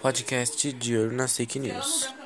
Podcast De Urna Fake News.